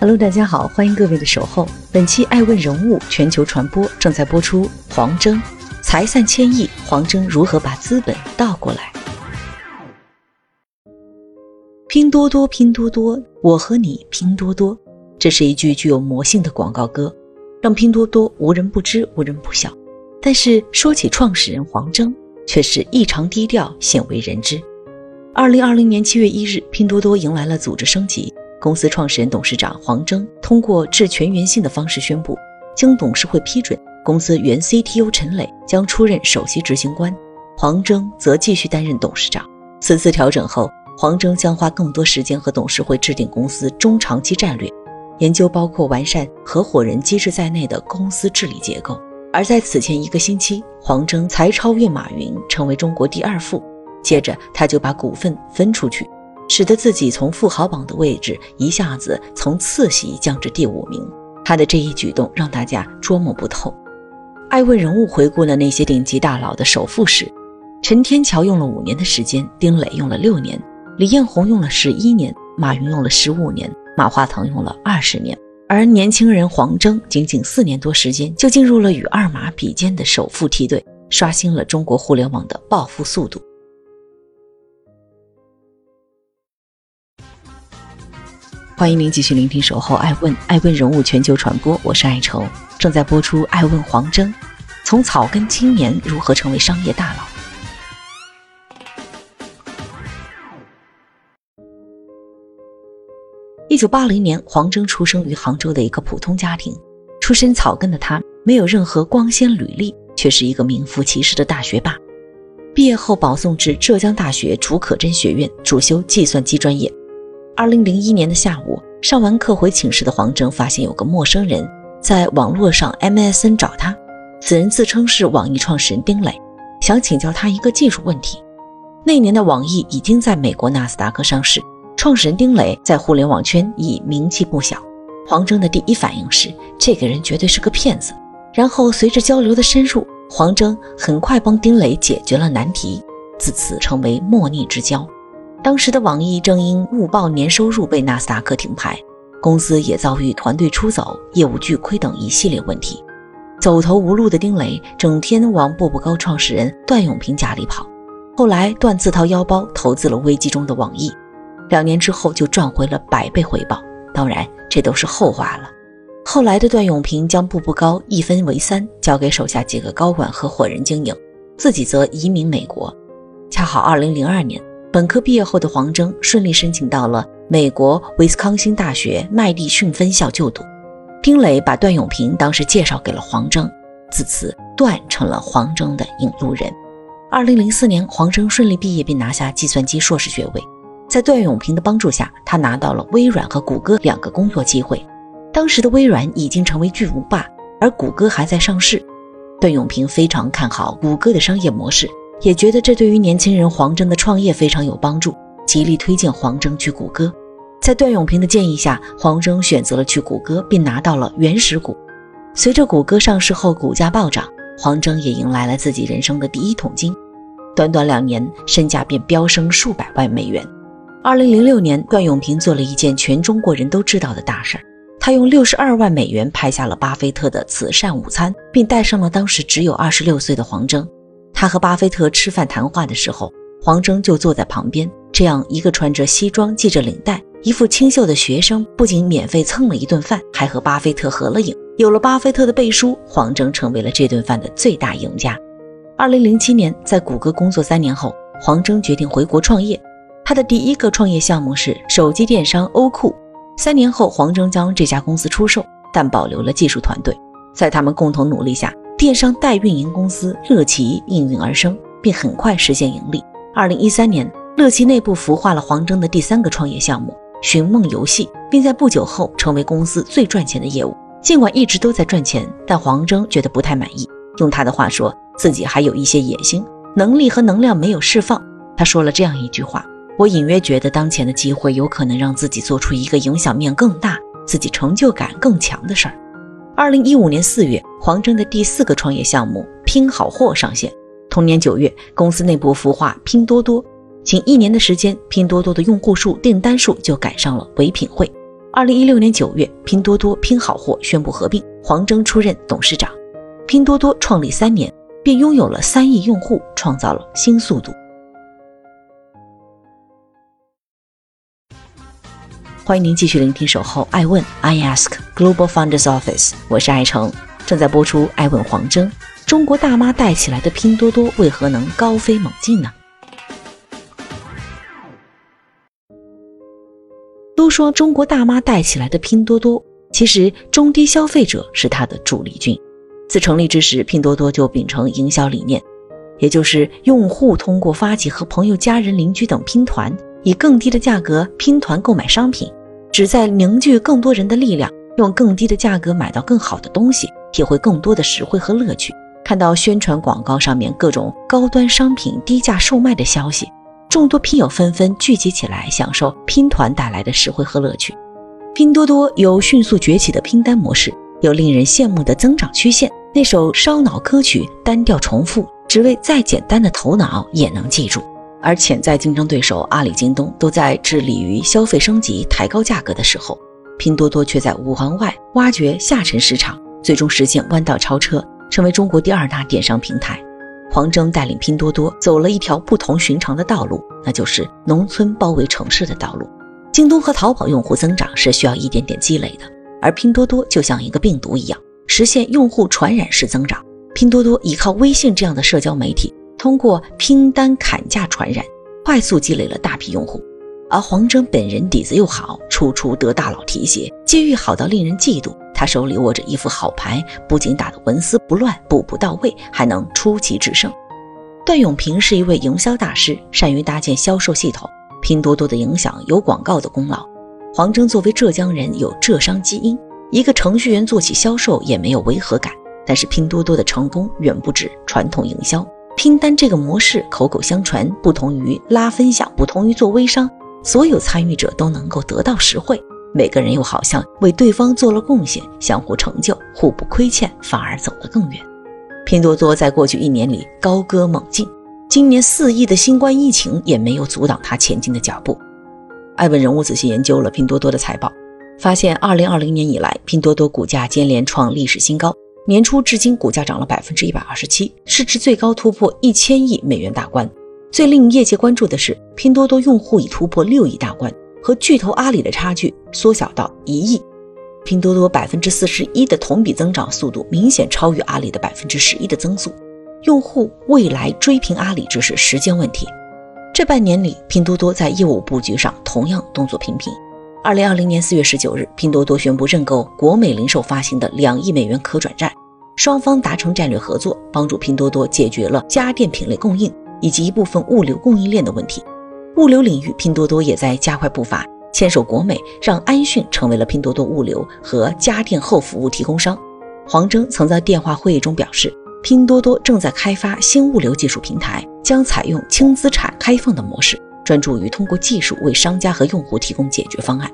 Hello，大家好，欢迎各位的守候。本期爱问人物全球传播正在播出。黄峥财散千亿，黄峥如何把资本倒过来？拼多多，拼多多，我和你拼多多。这是一句具有魔性的广告歌，让拼多多无人不知、无人不晓。但是说起创始人黄峥，却是异常低调、鲜为人知。二零二零年七月一日，拼多多迎来了组织升级，公司创始人、董事长黄峥通过致全员信的方式宣布，经董事会批准，公司原 CTO 陈磊将出任首席执行官，黄峥则继续担任董事长。此次调整后，黄峥将花更多时间和董事会制定公司中长期战略。研究包括完善合伙人机制在内的公司治理结构。而在此前一个星期，黄峥才超越马云，成为中国第二富。接着，他就把股份分出去，使得自己从富豪榜的位置一下子从次席降至第五名。他的这一举动让大家捉摸不透。爱问人物回顾了那些顶级大佬的首富史：陈天桥用了五年的时间，丁磊用了六年，李彦宏用了十一年，马云用了十五年。马化腾用了二十年，而年轻人黄峥仅仅四年多时间就进入了与二马比肩的首富梯队，刷新了中国互联网的暴富速度。欢迎您继续聆听《守候爱问》，爱问人物全球传播，我是爱愁，正在播出《爱问黄峥》，从草根青年如何成为商业大佬。一九八零年，黄峥出生于杭州的一个普通家庭。出身草根的他，没有任何光鲜履历，却是一个名副其实的大学霸。毕业后，保送至浙江大学竺可桢学院，主修计算机专业。二零零一年的下午，上完课回寝室的黄峥发现有个陌生人在网络上 MSN 找他。此人自称是网易创始人丁磊，想请教他一个技术问题。那年的网易已经在美国纳斯达克上市。创始人丁磊在互联网圈已名气不小，黄峥的第一反应是这个人绝对是个骗子。然后随着交流的深入，黄峥很快帮丁磊解决了难题，自此成为莫逆之交。当时的网易正因误报年收入被纳斯达克停牌，公司也遭遇团队出走、业务巨亏等一系列问题，走投无路的丁磊整天往步步高创始人段永平家里跑。后来段自掏腰包投资了危机中的网易。两年之后就赚回了百倍回报，当然这都是后话了。后来的段永平将步步高一分为三，交给手下几个高管合伙人经营，自己则移民美国。恰好2002年本科毕业后的黄峥顺利申请到了美国威斯康星大学麦迪逊分校就读。丁磊把段永平当时介绍给了黄峥，自此段成了黄峥的引路人。2004年，黄峥顺利毕业并拿下计算机硕士学位。在段永平的帮助下，他拿到了微软和谷歌两个工作机会。当时的微软已经成为巨无霸，而谷歌还在上市。段永平非常看好谷歌的商业模式，也觉得这对于年轻人黄峥的创业非常有帮助，极力推荐黄峥去谷歌。在段永平的建议下，黄峥选择了去谷歌，并拿到了原始股。随着谷歌上市后股价暴涨，黄峥也迎来了自己人生的第一桶金，短短两年，身价便飙升数百万美元。二零零六年，段永平做了一件全中国人都知道的大事儿，他用六十二万美元拍下了巴菲特的慈善午餐，并带上了当时只有二十六岁的黄峥。他和巴菲特吃饭谈话的时候，黄峥就坐在旁边。这样一个穿着西装、系着领带、一副清秀的学生，不仅免费蹭了一顿饭，还和巴菲特合了影。有了巴菲特的背书，黄峥成为了这顿饭的最大赢家。二零零七年，在谷歌工作三年后，黄峥决定回国创业。他的第一个创业项目是手机电商欧酷。三年后，黄峥将这家公司出售，但保留了技术团队。在他们共同努力下，电商代运营公司乐奇应运而生，并很快实现盈利。二零一三年，乐奇内部孵化了黄峥的第三个创业项目——寻梦游戏，并在不久后成为公司最赚钱的业务。尽管一直都在赚钱，但黄峥觉得不太满意。用他的话说，自己还有一些野心、能力和能量没有释放。他说了这样一句话：“我隐约觉得当前的机会有可能让自己做出一个影响面更大、自己成就感更强的事儿。”二零一五年四月，黄峥的第四个创业项目“拼好货”上线。同年九月，公司内部孵化拼多多。仅一年的时间，拼多多的用户数、订单数就赶上了唯品会。二零一六年九月，拼多多拼好货宣布合并，黄峥出任董事长。拼多多创立三年，便拥有了三亿用户，创造了新速度。欢迎您继续聆听《守候爱问 I Ask Global Funders Office》，我是爱成，正在播出《爱问黄征》。中国大妈带起来的拼多多，为何能高飞猛进呢？都说中国大妈带起来的拼多多，其实中低消费者是它的主力军。自成立之时，拼多多就秉承营销理念，也就是用户通过发起和朋友、家人、邻居等拼团，以更低的价格拼团购买商品，旨在凝聚更多人的力量，用更低的价格买到更好的东西，体会更多的实惠和乐趣。看到宣传广告上面各种高端商品低价售卖的消息。众多拼友纷纷聚集起来，享受拼团带来的实惠和乐趣。拼多多有迅速崛起的拼单模式，有令人羡慕的增长曲线。那首烧脑歌曲单调重复，只为再简单的头脑也能记住。而潜在竞争对手阿里、京东都在致力于消费升级、抬高价格的时候，拼多多却在五环外挖掘下沉市场，最终实现弯道超车，成为中国第二大电商平台。黄峥带领拼多多走了一条不同寻常的道路，那就是农村包围城市的道路。京东和淘宝用户增长是需要一点点积累的，而拼多多就像一个病毒一样，实现用户传染式增长。拼多多依靠微信这样的社交媒体，通过拼单砍价传染，快速积累了大批用户。而黄峥本人底子又好，处处得大佬提携，机遇好到令人嫉妒。他手里握着一副好牌，不仅打得纹丝不乱、步步到位，还能出奇制胜。段永平是一位营销大师，善于搭建销售系统。拼多多的影响有广告的功劳。黄峥作为浙江人，有浙商基因，一个程序员做起销售也没有违和感。但是拼多多的成功远不止传统营销，拼单这个模式口口相传，不同于拉分享，不同于做微商，所有参与者都能够得到实惠。每个人又好像为对方做了贡献，相互成就，互不亏欠，反而走得更远。拼多多在过去一年里高歌猛进，今年四亿的新冠疫情也没有阻挡它前进的脚步。艾文人物仔细研究了拼多多的财报，发现二零二零年以来，拼多多股价接连创历史新高，年初至今股价涨了百分之一百二十七，市值最高突破一千亿美元大关。最令业界关注的是，拼多多用户已突破六亿大关。和巨头阿里的差距缩小到一亿，拼多多百分之四十一的同比增长速度明显超于阿里的百分之十一的增速，用户未来追平阿里只是时间问题。这半年里，拼多多在业务布局上同样动作频频。二零二零年四月十九日，拼多多宣布认购国美零售发行的两亿美元可转债，双方达成战略合作，帮助拼多多解决了家电品类供应以及一部分物流供应链的问题。物流领域，拼多多也在加快步伐，牵手国美，让安迅成为了拼多多物流和家电后服务提供商。黄峥曾在电话会议中表示，拼多多正在开发新物流技术平台，将采用轻资产开放的模式，专注于通过技术为商家和用户提供解决方案。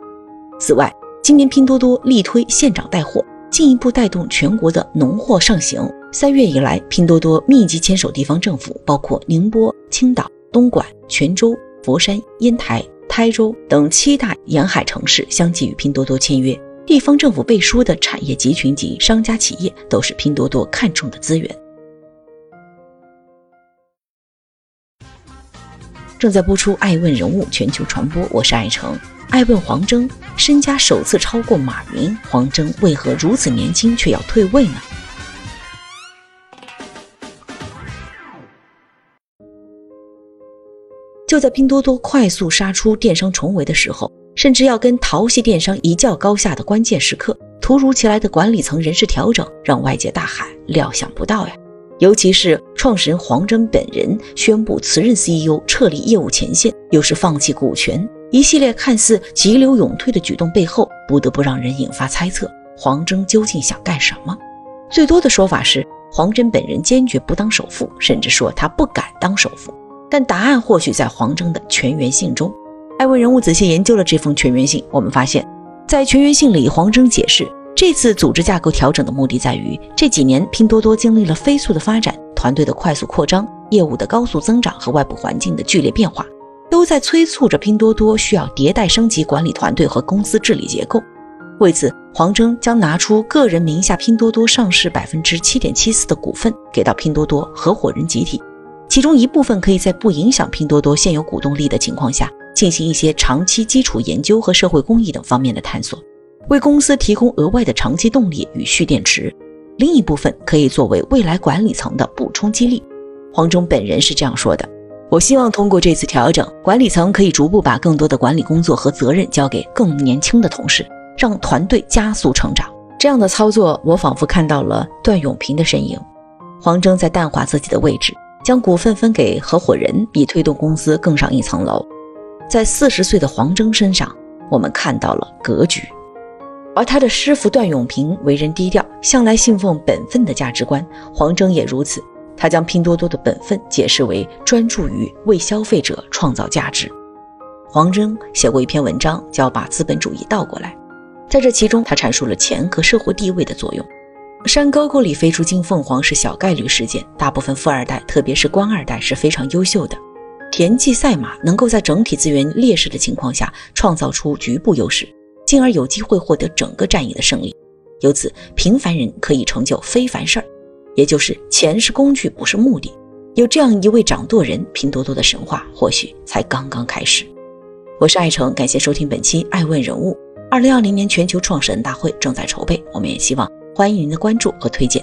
此外，今年拼多多力推县长带货，进一步带动全国的农货上行。三月以来，拼多多密集牵手地方政府，包括宁波、青岛、东莞、泉州。佛山、烟台、台州等七大沿海城市相继与拼多多签约，地方政府背书的产业集群及商家企业都是拼多多看重的资源。正在播出《爱问人物全球传播》，我是爱成。爱问黄峥身家首次超过马云，黄峥为何如此年轻却要退位呢？就在拼多多快速杀出电商重围的时候，甚至要跟淘系电商一较高下的关键时刻，突如其来的管理层人事调整让外界大喊料想不到呀！尤其是创始人黄峥本人宣布辞任 CEO，撤离业务前线，又是放弃股权，一系列看似急流勇退的举动背后，不得不让人引发猜测：黄峥究竟想干什么？最多的说法是，黄峥本人坚决不当首富，甚至说他不敢当首富。但答案或许在黄峥的全员信中。艾问人物仔细研究了这封全员信，我们发现，在全员信里，黄峥解释，这次组织架构调整的目的在于，这几年拼多多经历了飞速的发展，团队的快速扩张，业务的高速增长和外部环境的剧烈变化，都在催促着拼多多需要迭代升级管理团队和公司治理结构。为此，黄峥将拿出个人名下拼多多上市百分之七点七四的股份给到拼多多合伙人集体，其中一部分可以在不影响拼多多现有股东力的情况下。进行一些长期基础研究和社会公益等方面的探索，为公司提供额外的长期动力与蓄电池。另一部分可以作为未来管理层的补充激励。黄峥本人是这样说的：“我希望通过这次调整，管理层可以逐步把更多的管理工作和责任交给更年轻的同事，让团队加速成长。”这样的操作，我仿佛看到了段永平的身影。黄峥在淡化自己的位置，将股份分给合伙人，以推动公司更上一层楼。在四十岁的黄峥身上，我们看到了格局，而他的师傅段永平为人低调，向来信奉本分的价值观。黄峥也如此，他将拼多多的本分解释为专注于为消费者创造价值。黄峥写过一篇文章，叫《把资本主义倒过来》，在这其中，他阐述了钱和社会地位的作用。山沟沟里飞出金凤凰是小概率事件，大部分富二代，特别是官二代，是非常优秀的。田忌赛马能够在整体资源劣势的情况下创造出局部优势，进而有机会获得整个战役的胜利。由此，平凡人可以成就非凡事儿，也就是钱是工具，不是目的。有这样一位掌舵人，拼多多的神话或许才刚刚开始。我是爱成，感谢收听本期《爱问人物》。二零二零年全球创始人大会正在筹备，我们也希望欢迎您的关注和推荐。